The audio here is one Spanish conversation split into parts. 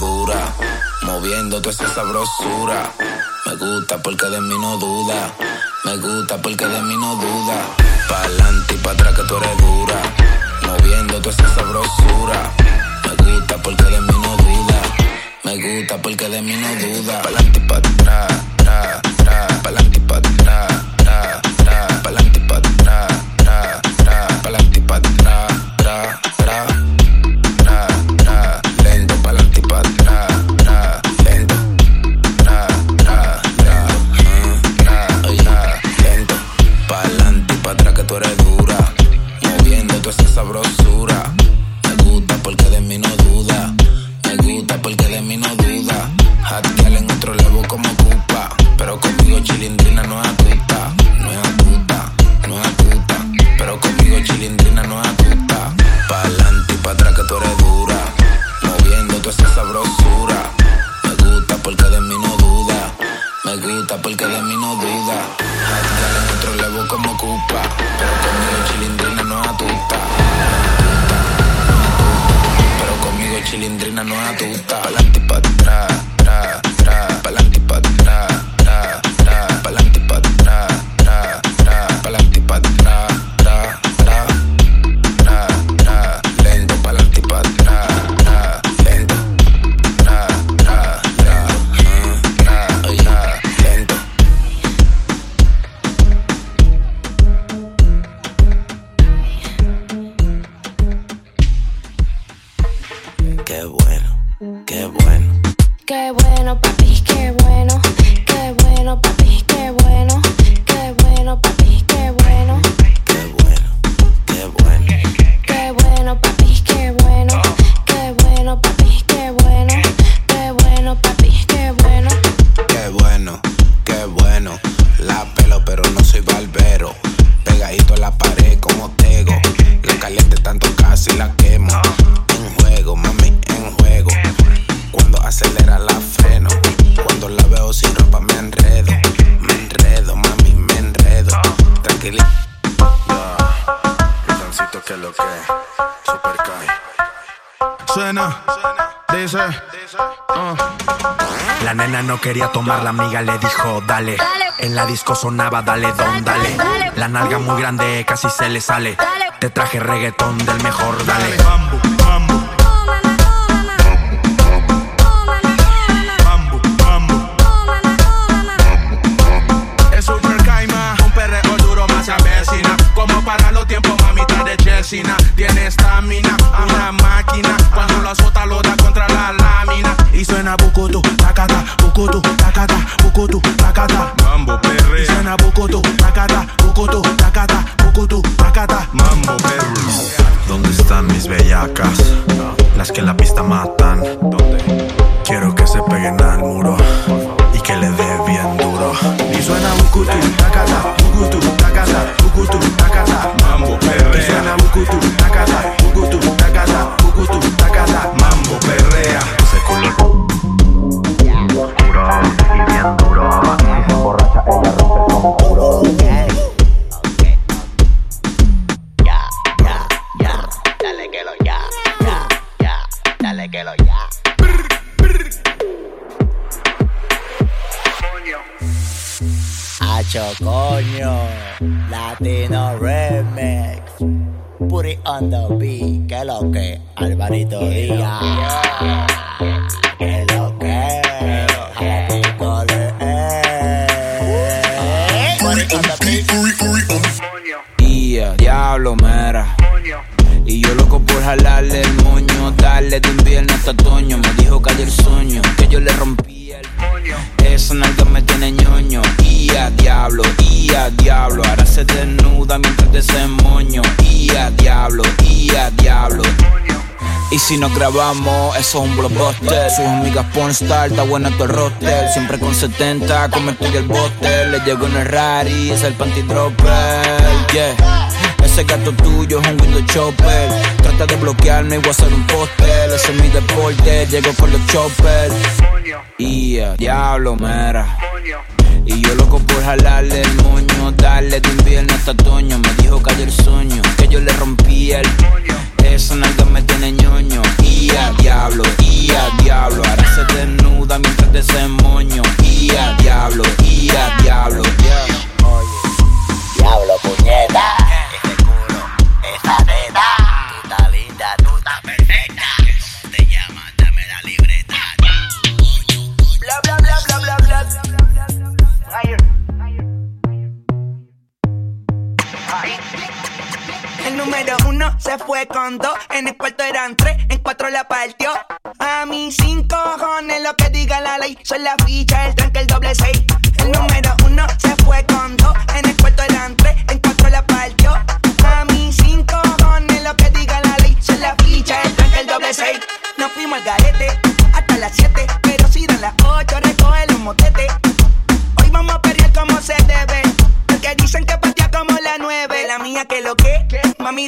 dura, moviendo toda esa sabrosura. Me gusta porque de mí no duda, me gusta porque de mí no duda. Pa'lante y pa' atrás que tú eres dura, moviendo toda esa sabrosura. Me gusta porque de mí no duda, me gusta porque de mí no duda. Pa'lante y pa' atrás, tra, tra, pa'lante y pa' atrás. amiga le dijo dale. En la disco sonaba dale don, dale. La nalga muy grande casi se le sale. Te traje reggaetón del mejor, dale. Vamos, eso es un blockbuster. Sus amigas pornstar, está buena tu roster. Siempre con 70, come y el bote. Le llego en el Rari, es el panty dropper. Yeah. Ese gato tuyo es un window chopper. Trata de bloquearme y voy a hacer un póster. Ese es mi deporte, llego con los choppers. Yeah, diablo, mera. Y yo loco por jalarle el moño, darle de un hasta otoño. Me dijo que el sueño, que yo le rompí el moño. Esa nalga me tiene ñoño Y diablo, y a diablo Ahora se desnuda mientras desemoño Y a diablo, y a diablo yeah. Oye, diablo puñeta yeah. Ese culo, esa teta El número uno se fue con dos. En el cuarto eran tres, en cuatro la partió. A mis cinco cojones lo que diga la ley. Son la ficha, el tranque, el doble seis. El número uno se fue con dos. En el cuarto eran tres, en cuatro la partió. A mis cinco cojones lo que diga la ley. Son la ficha, el tranque, el doble seis. Nos fuimos al garete hasta las siete. Pero si dan las ocho, recoge los motetes. Hoy vamos a perrear como se debe. Porque dicen que partía como la nueve. La mía que lo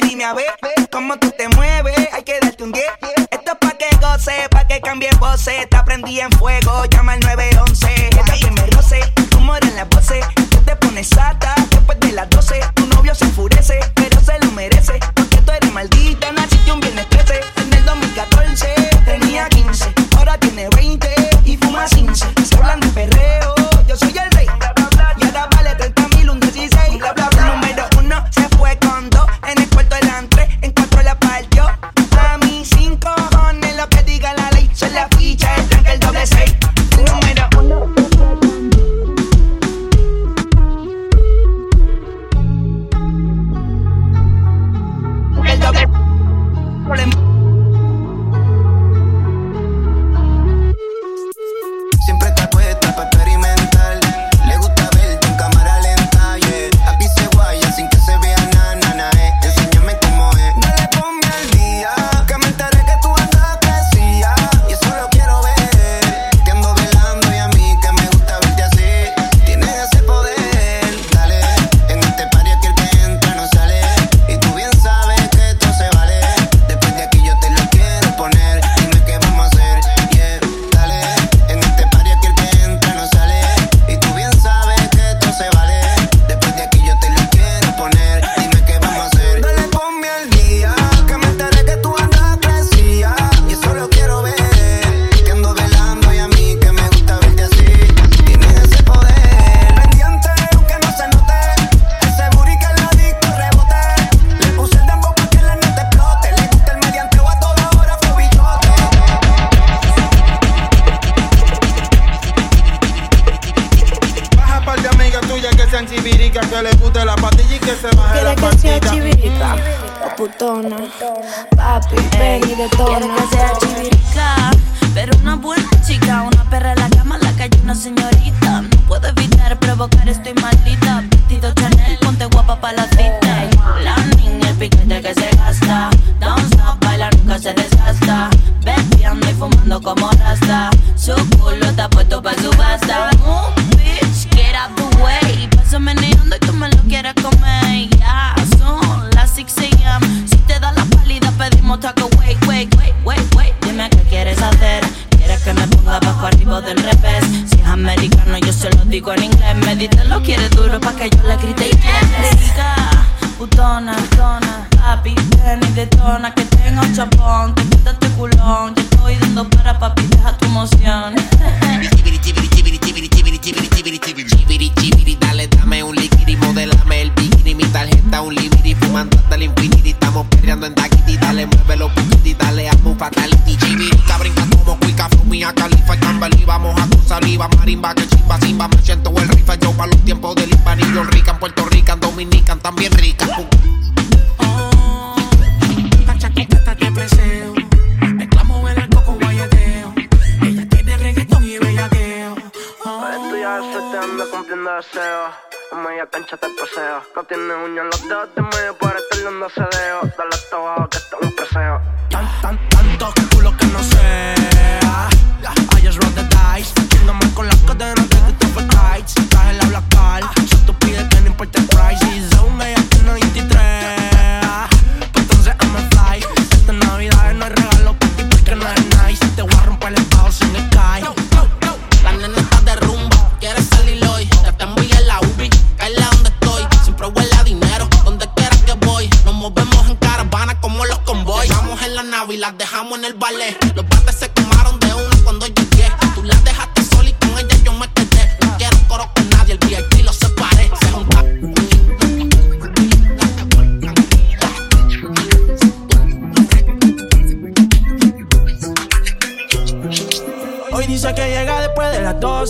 dime a ver cómo tú te mueves. Hay que darte un 10. Esto es pa' que goce, pa' que cambie voces. Te aprendí en fuego, llama al 911. Esta primer roce, humor en las voces. Tú te pones sata después de las 12. Tu novio se enfurece, pero se lo merece. Porque tú eres maldita, naciste un viernes 13. En el 2014 tenía 15, ahora tiene 20 y fuma 15. Se hablan de perreo. Mía Califa y Cambalí, vamos a tu saliva, marimba, que chimba, me siento el rifa, yo para los tiempos del hispanillo, rica en Puerto Rican, Dominican, también rica. Uh. Oh, la chaqueta está que preseo, mezclamos el alcohol con guayeteo, ella tiene reggaetón y bellaqueo. Oh. Estoy a septiembre cumpliendo deseos. En media cancha te paseo. No tiene uñas en los dedos de medio para estar dando cedeo. Dale hasta abajo que está un preseo.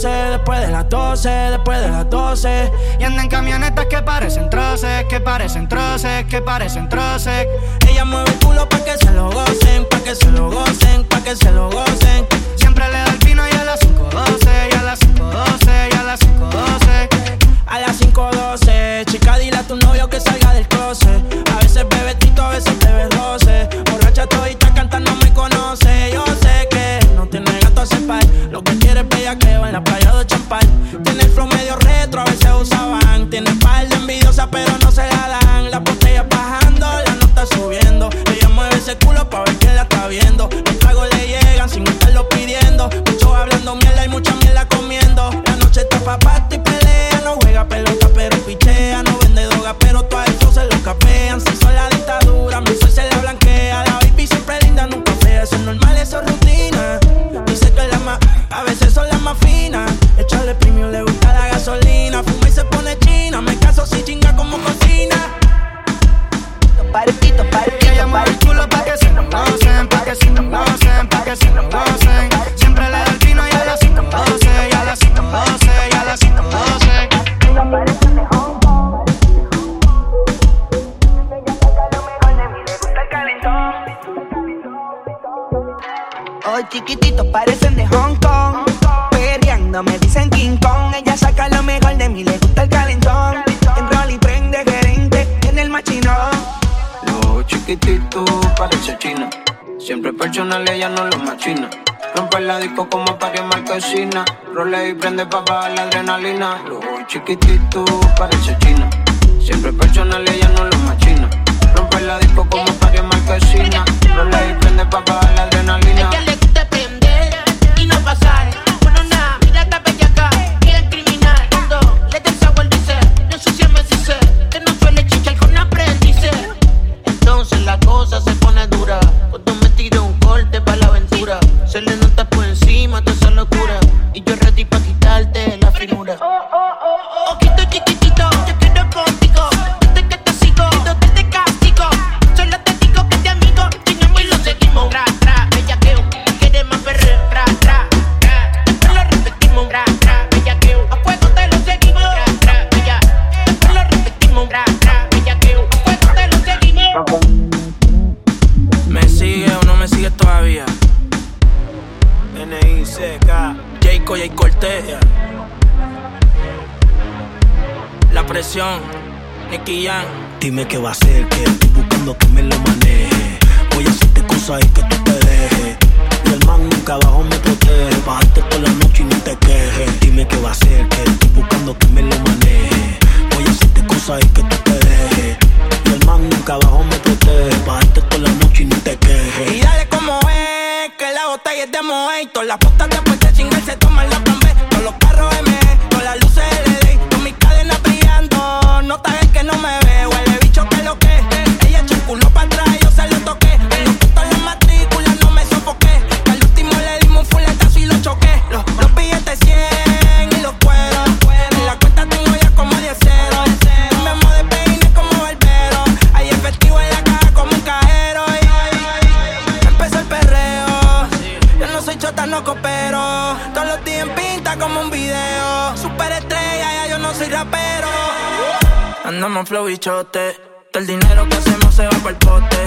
después de las 12, después de las 12. Y andan camionetas que parecen troces, que parecen troces, que parecen troces. Ella mueve el culo pa' que se lo gocen, pa' que se lo gocen, pa' que se lo gocen. Siempre le da el vino y a las 5.12, y a las 5.12, y a las 5.12. A las 5.12, chica, dile a tu novio que salga china. Rompe la disco como paria marquesina. Role y prende pa' bajar la adrenalina. Los chiquitito parece china. Siempre personal, ella no lo machina. Rompe la disco como paria marquesina. Role y prende pa' bajar la adrenalina. Dime qué va a ser que estoy buscando que me lo maneje. Voy a hacerte cosas y que tú te dejes. Y el man nunca abajo me protege. Bájate por la noche y no te quejes. Dime qué va a ser que estoy buscando que me lo maneje. Voy a hacerte cosas y que tú te dejes. Y el man nunca abajo me protege. Bájate por la noche y no te quejes. Y dale como es, que la botella es de mojito. Las postas después bichote. El dinero que hacemos se va para el pote.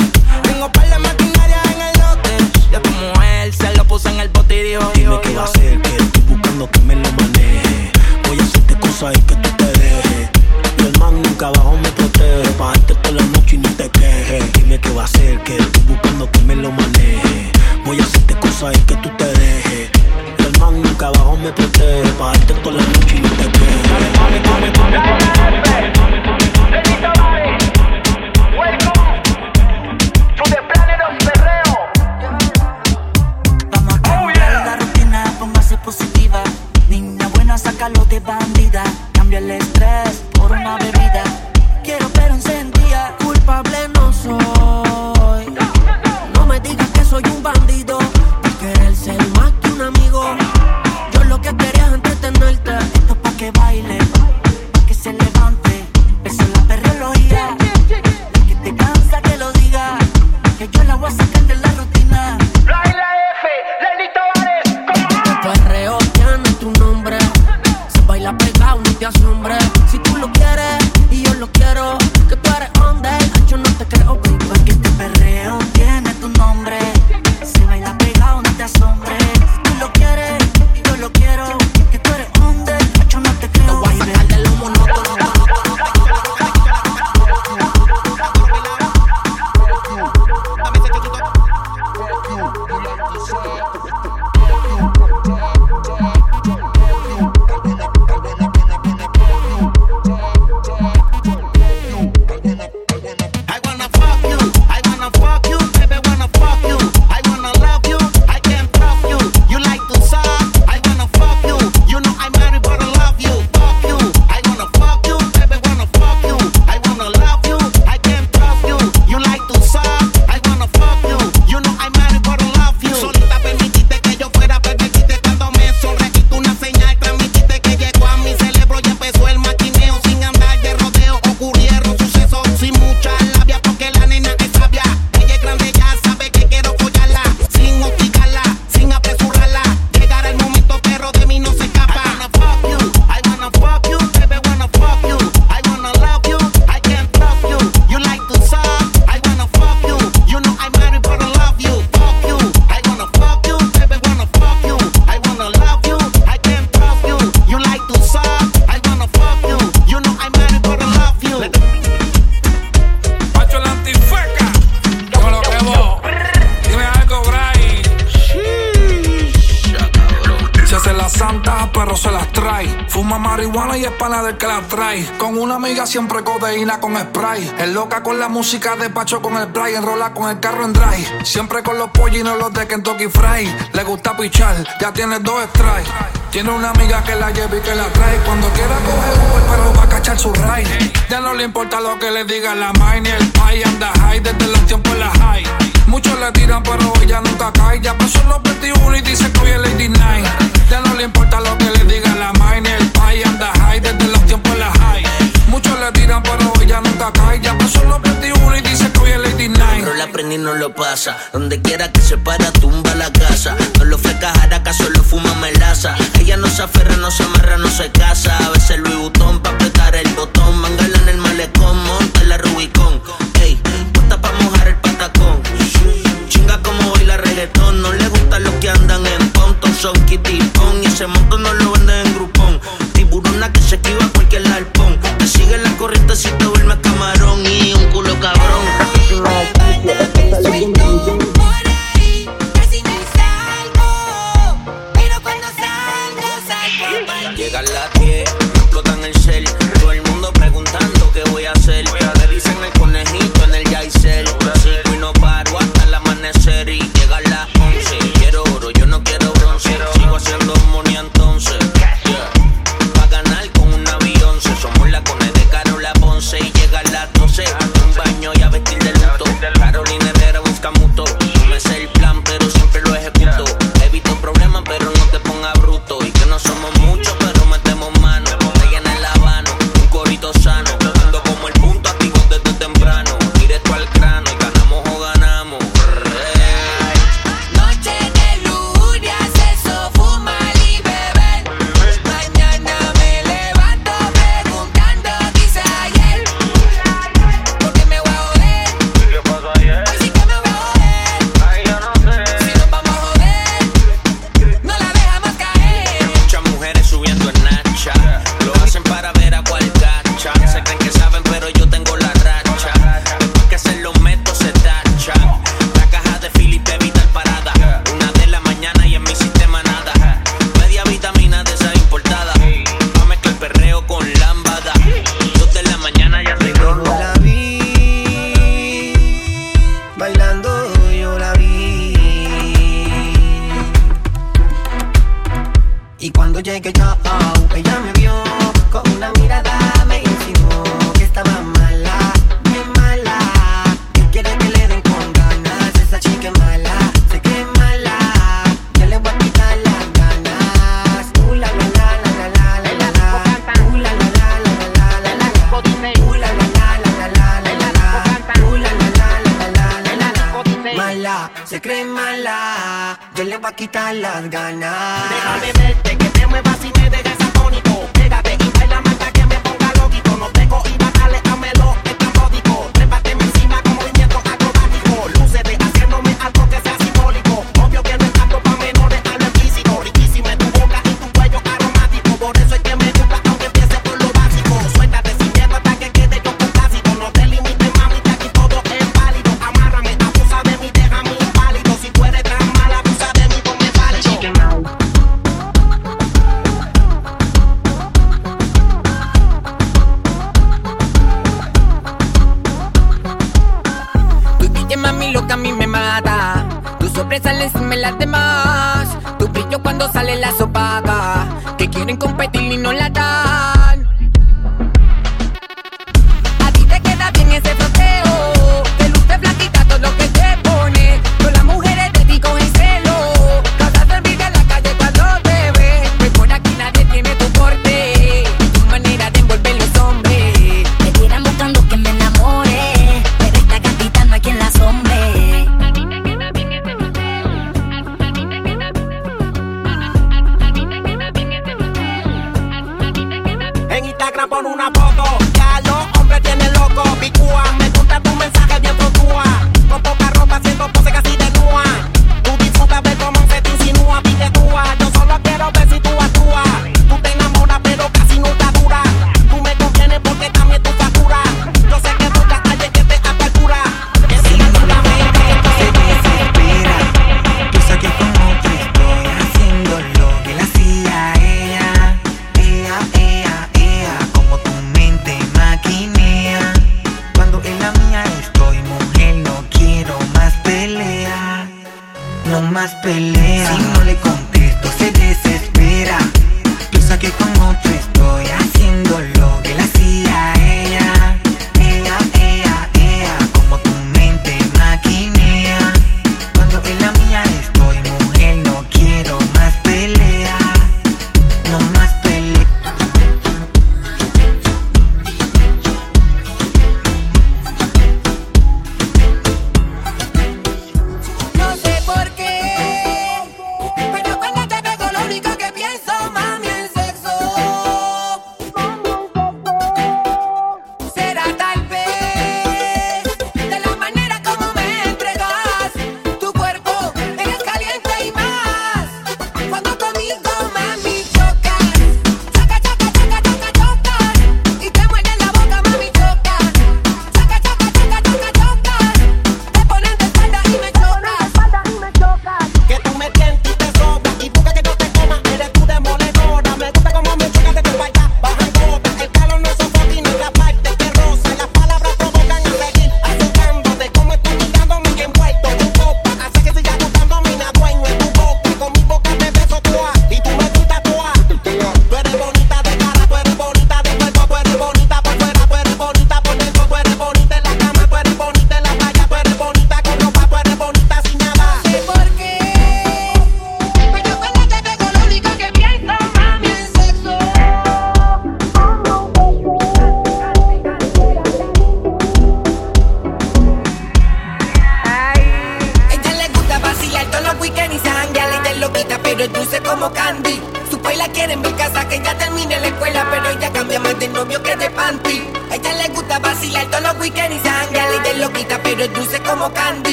música de Pacho con el play, enrola con el carro en drive. Siempre con los pollos y no los de Kentucky Fry. Le gusta pichar, ya tiene dos strikes. Tiene una amiga que la lleva y que la trae. Cuando quiera coge Uber, pero va a cachar su ride. Ya no le importa lo que le diga la mine. El pie anda high desde los tiempos en la high. Muchos le tiran, pero ella nunca cae. Ya pasó los 21 y dice que hoy es Lady Night. Ya no le importa lo que le diga la mine. El pie anda high desde los tiempos en la high. Muchos le tiran, pero ella nunca cae. Ya pasó los no lo pasa. Donde quiera que se para, tumba la casa. No lo fleca jaraca, solo fuma melaza. Ella no se aferra, no se amarra, no se casa. A veces Louis Butón pa' apretar el botón. Mangala en el malecón, monta la Rubicón. Ey, puesta pa' mojar el patacón. Chinga como hoy la reggaetón. No le gustan los que andan en ponton. Son kitty pon y ese montón no lo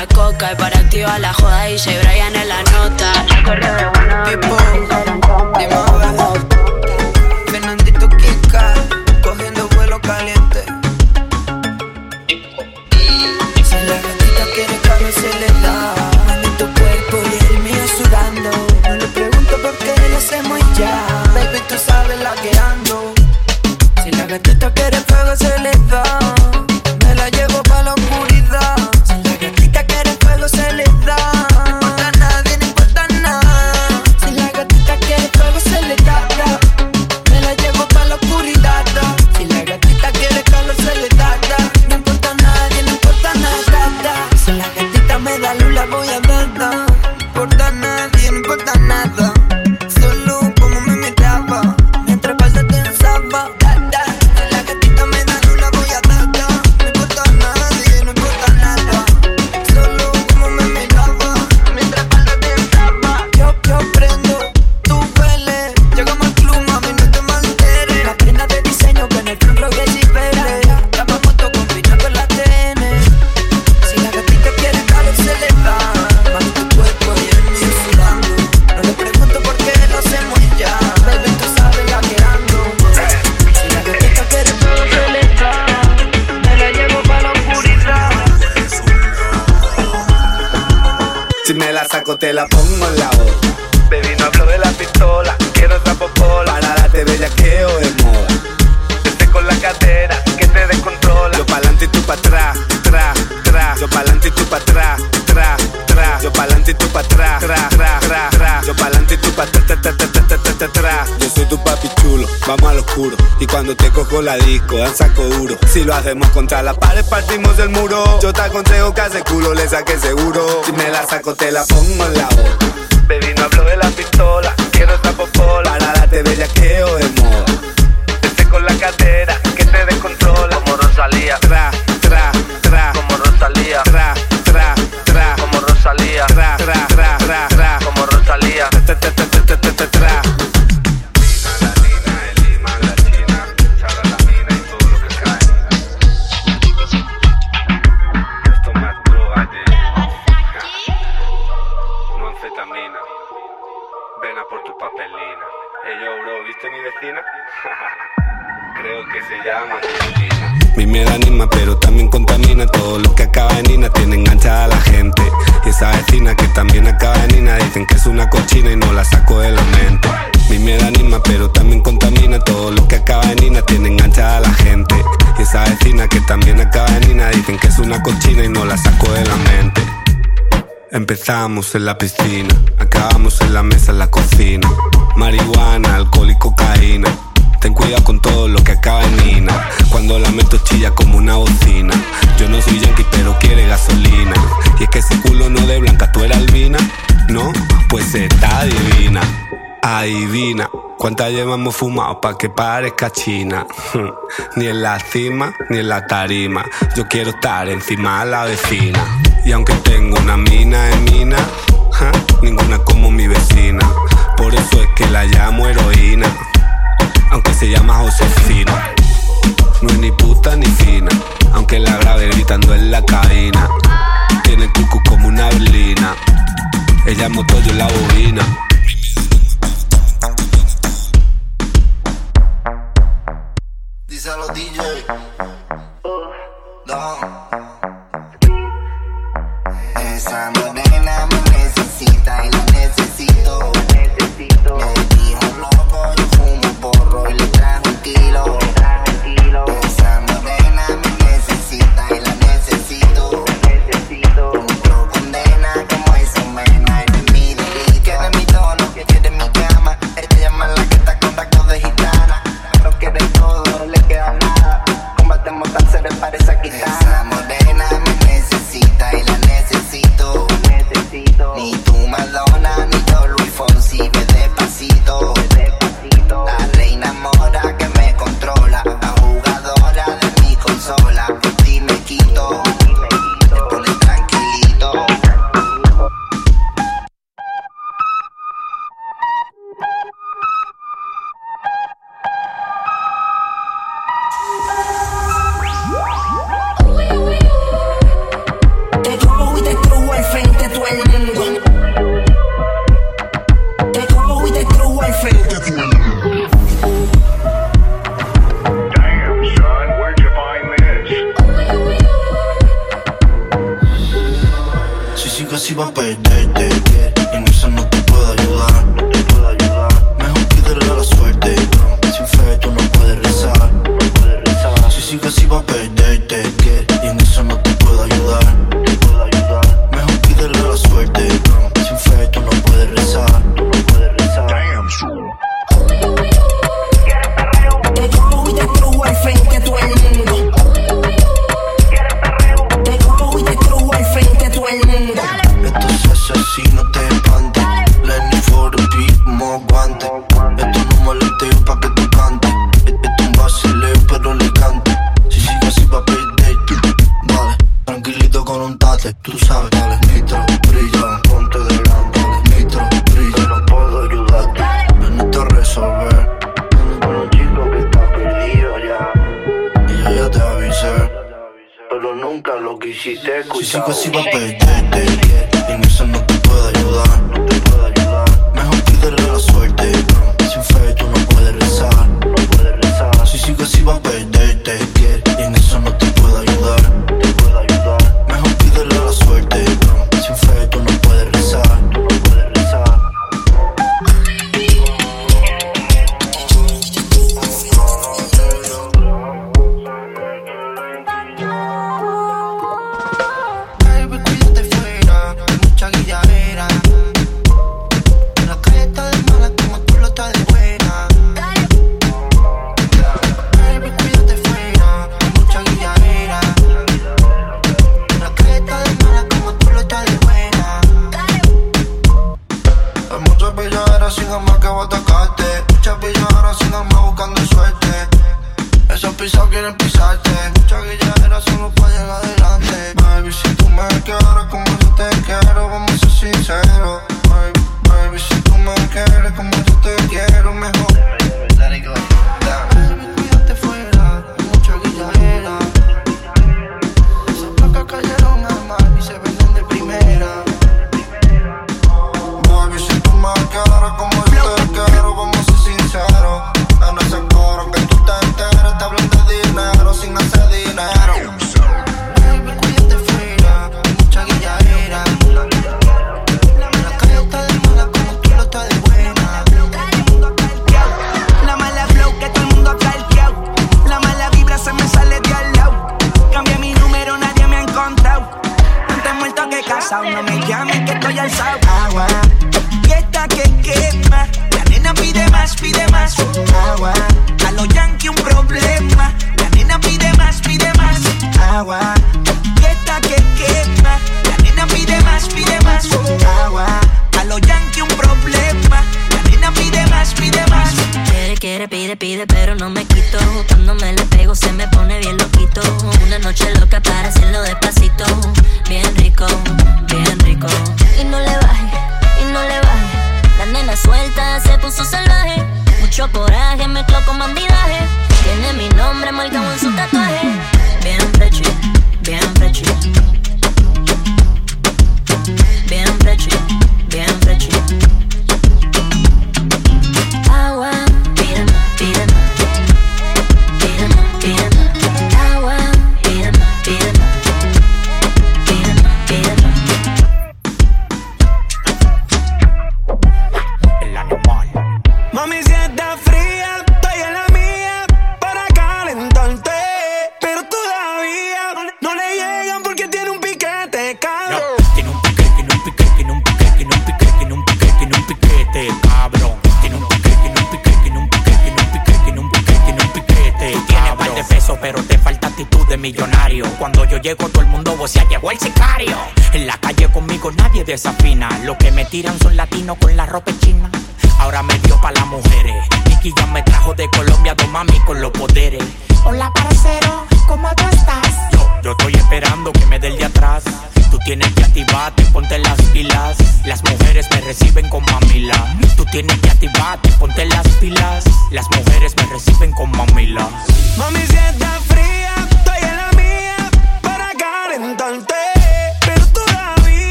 la coca y para activar la joda y llevar Si lo hacemos contra la pared, partimos el muro. Yo te aconsejo que hace culo, le saque seguro. Si me la saco, te la pongo en la boca. la mente. Empezamos en la piscina, acabamos en la mesa, en la cocina. Marihuana, alcohol y cocaína. Ten cuidado con todo lo que acaba en Nina. Cuando la meto chilla como una bocina. Yo no soy yankee, pero quiere gasolina. Y es que ese culo no de blanca, tú eres albina. No, pues está divina. Adivina. ¿Cuántas llevas hemos fumado pa' que parezca China? ni en la cima, ni en la tarima. Yo quiero estar encima de la vecina. Y aunque tengo una mina en mina, ninguna como mi vecina. Por eso es que la llamo heroína, aunque se llama Josefina. No es ni puta ni fina, aunque la grave gritando en la cabina. Tiene el cucu como una berlina, ella es moto, yo la bobina. Long.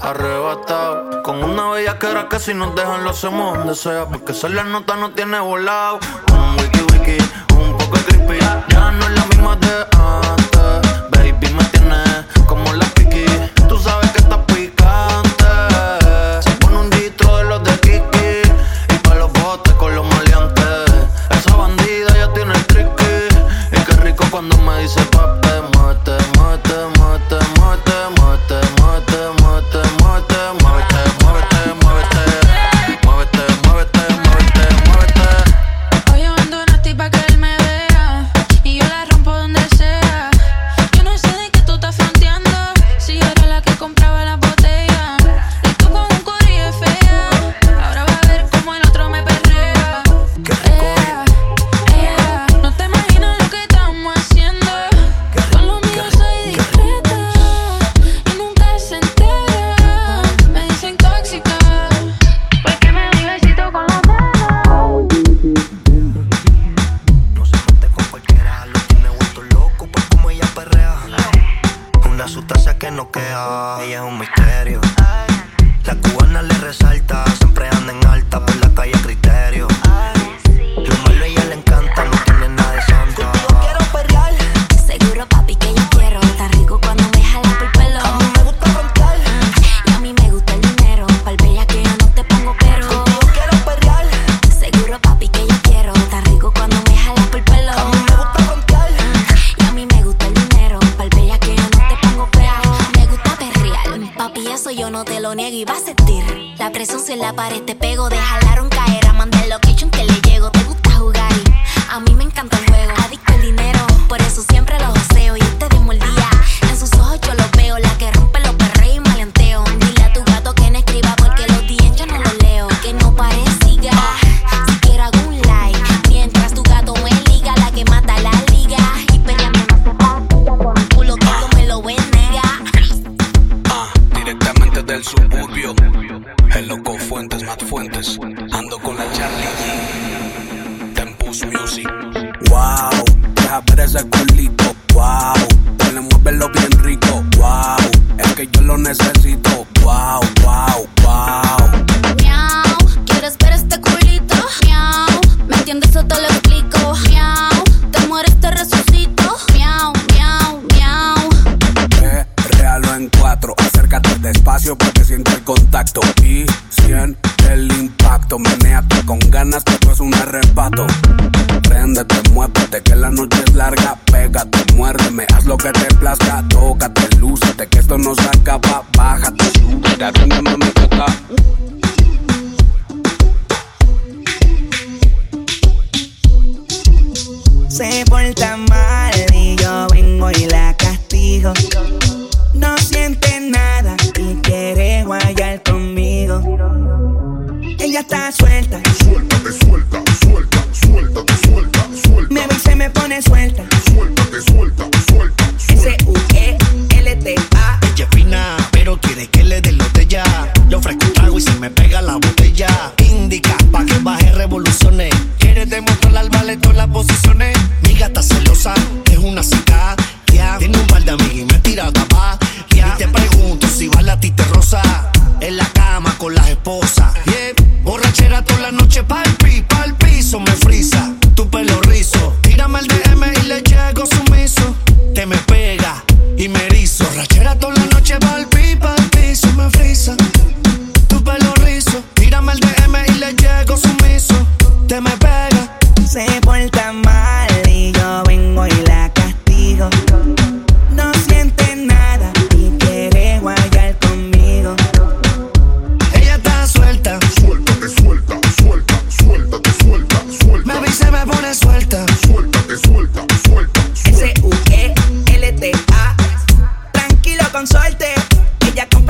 arrebatado. Con una bella cara que si nos dejan lo hacemos donde sea. Porque ser la nota no tiene volado. Un wiki wiki, un poco creepy. Ya no es la misma de antes. Baby me tiene como la kiki. Tú sabes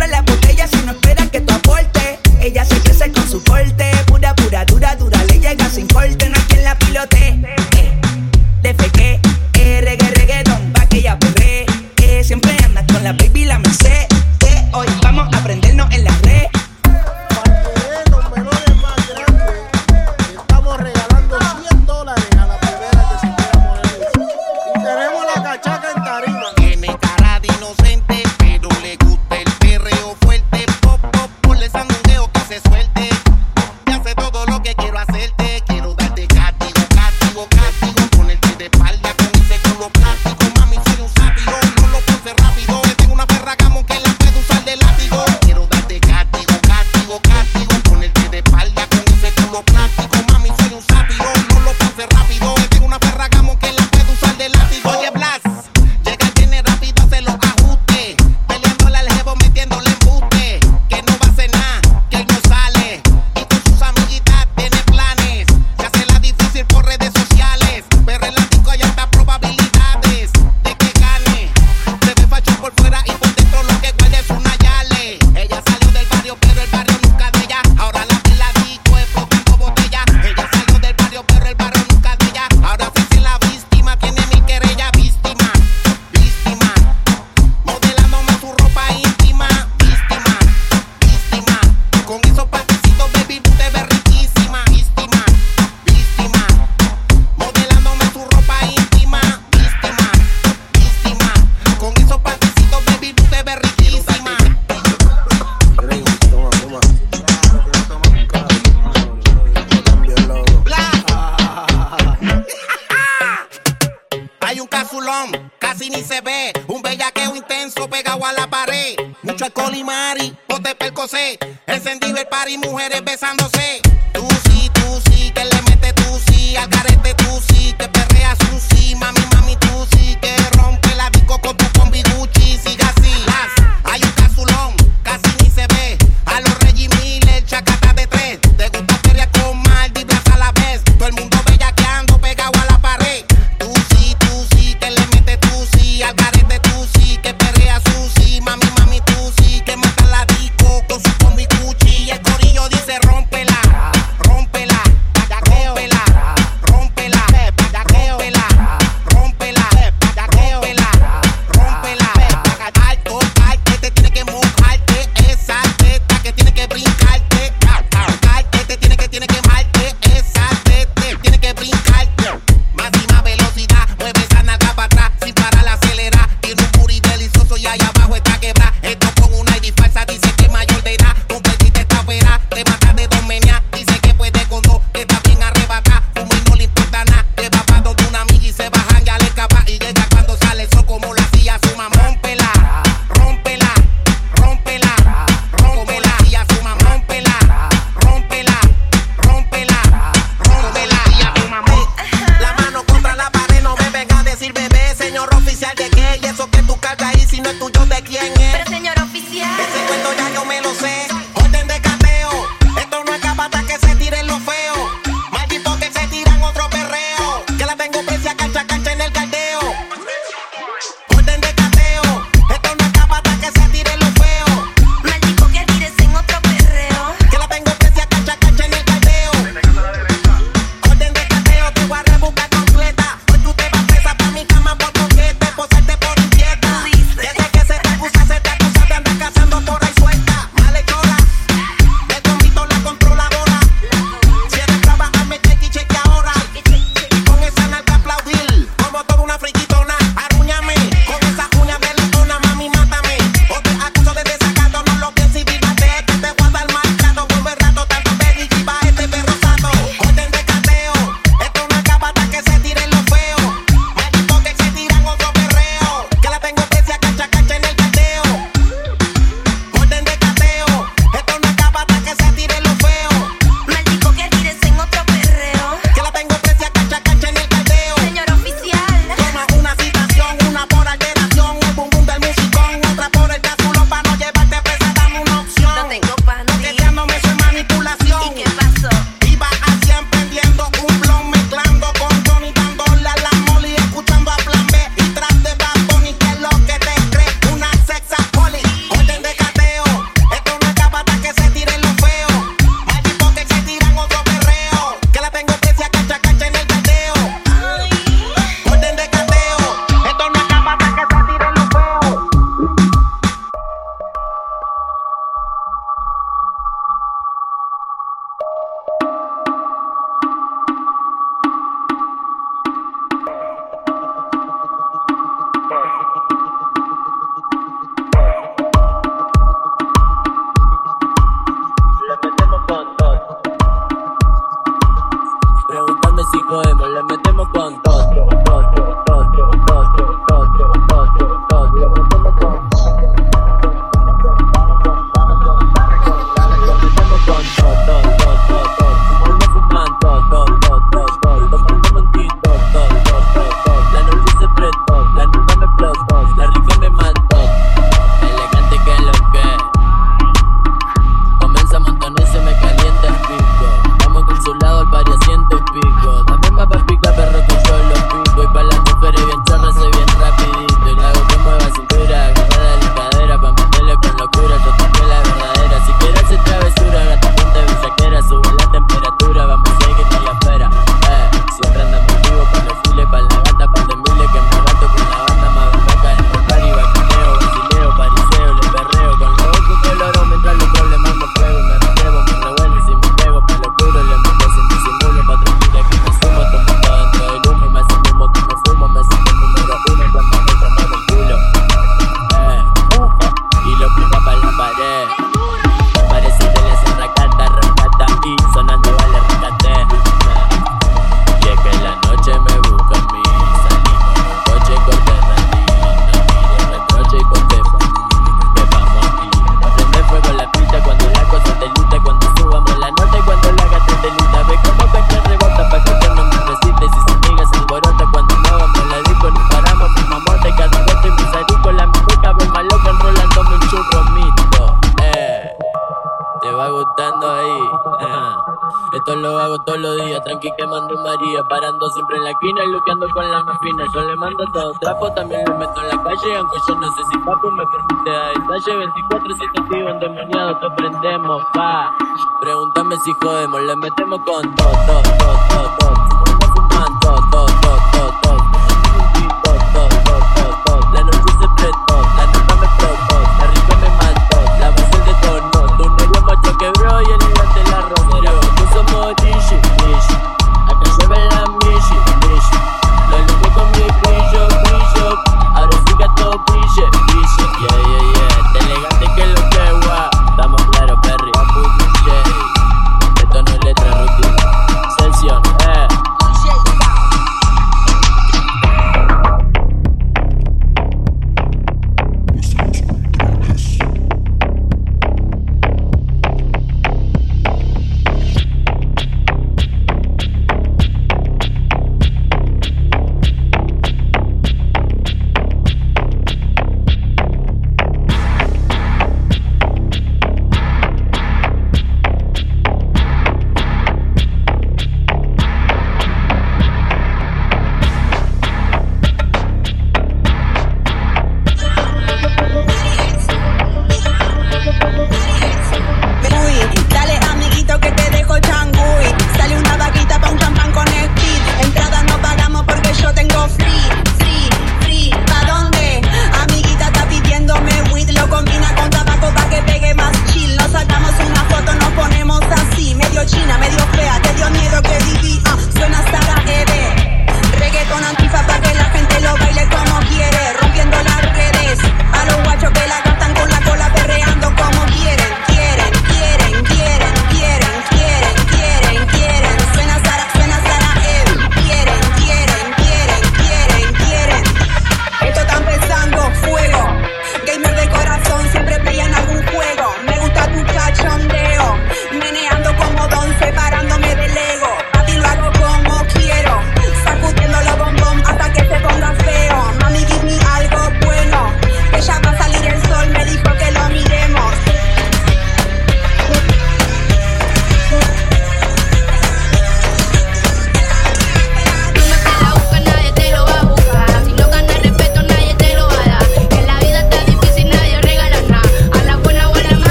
compra las botellas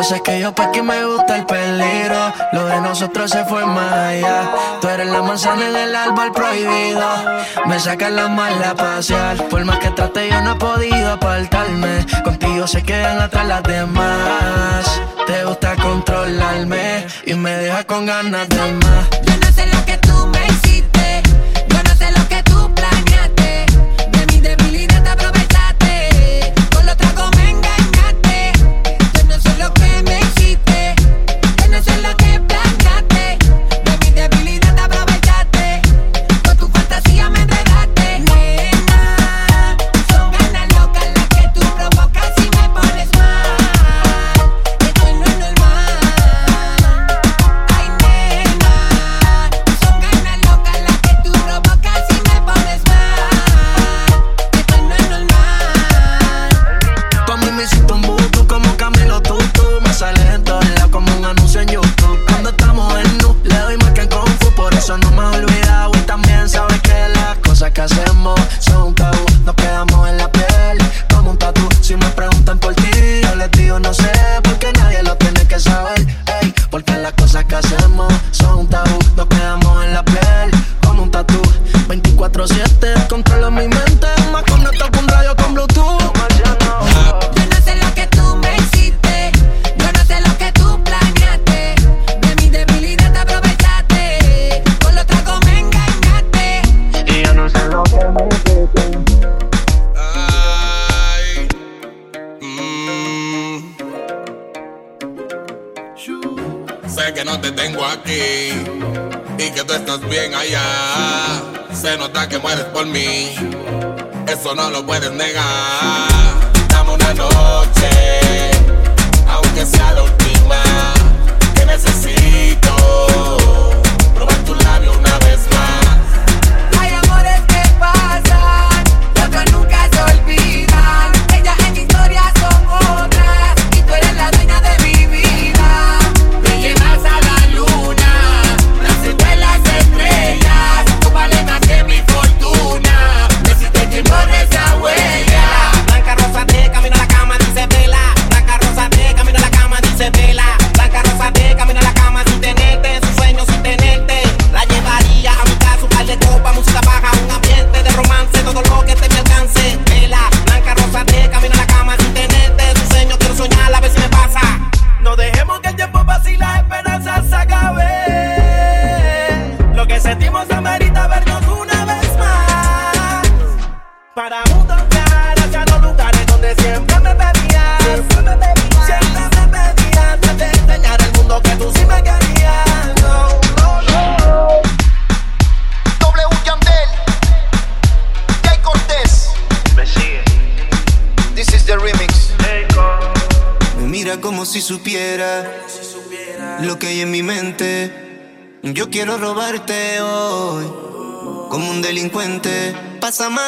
Entonces que yo pa' que me gusta el peligro. Lo de nosotros se fue más allá. Tú eres la manzana en el árbol prohibido. Me sacan las malas pasear. Por más que trate yo no he podido apartarme. Contigo se quedan atrás las demás. Te gusta controlarme Y me dejas con ganas de más.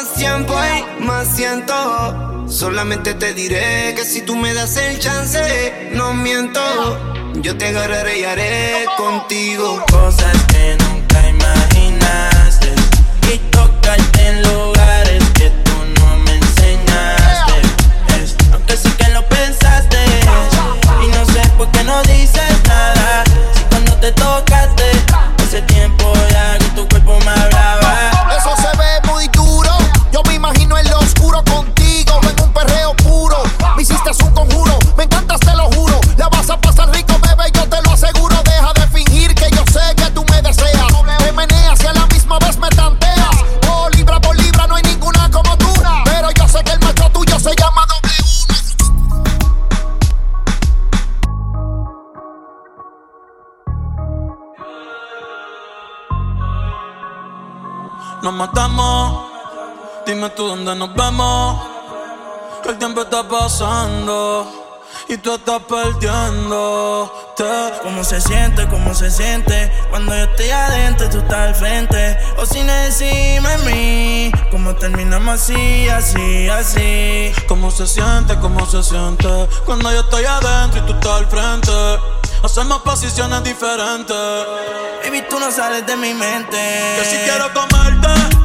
más tiempo y más siento. Solamente te diré que si tú me das el chance, no miento. Yo te agarraré y haré contigo cosas que el tiempo está pasando y tú estás perdiéndote. ¿Cómo se siente? ¿Cómo se siente? Cuando yo estoy adentro, tú estás al frente. O si no encima de mí, ¿cómo terminamos así, así, así? ¿Cómo se siente? ¿Cómo se siente? Cuando yo estoy adentro y tú estás al frente. Hacemos posiciones diferentes. Baby, tú no sales de mi mente. Yo sí quiero comerte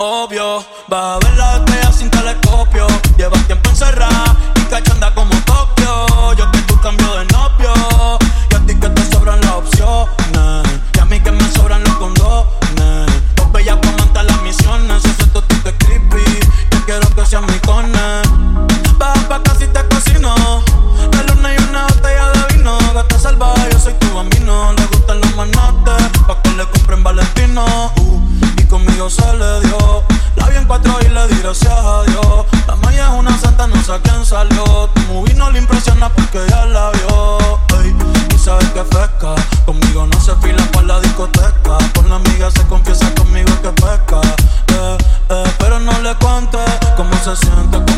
obvio. Va a ver la estrella sin telescopio. Lleva tiempo encerrada y cachonda como Tokio. Yo que tú cambio de novio. Y a ti que te sobran las opciones. Y a mí que me sobran los condones. Dos bellas para montar las misiones. Ese totito es creepy. Yo quiero que seas mi cone. Baja pa' casi te cocino. La luna y una botella de vino. Gata salvaje, yo soy tu bambino. Le gustan los manotes. Pa' que le compren Valentino. Uh, y conmigo solo. Dios se jodió. La maya es una santa, no sé a quién salió. Tu movie no le impresiona porque ya la vio. Ey, tú sabes que pesca. Conmigo no se fila por la discoteca. Con la amiga se confiesa conmigo que pesca. Eh, eh pero no le cuente cómo se siente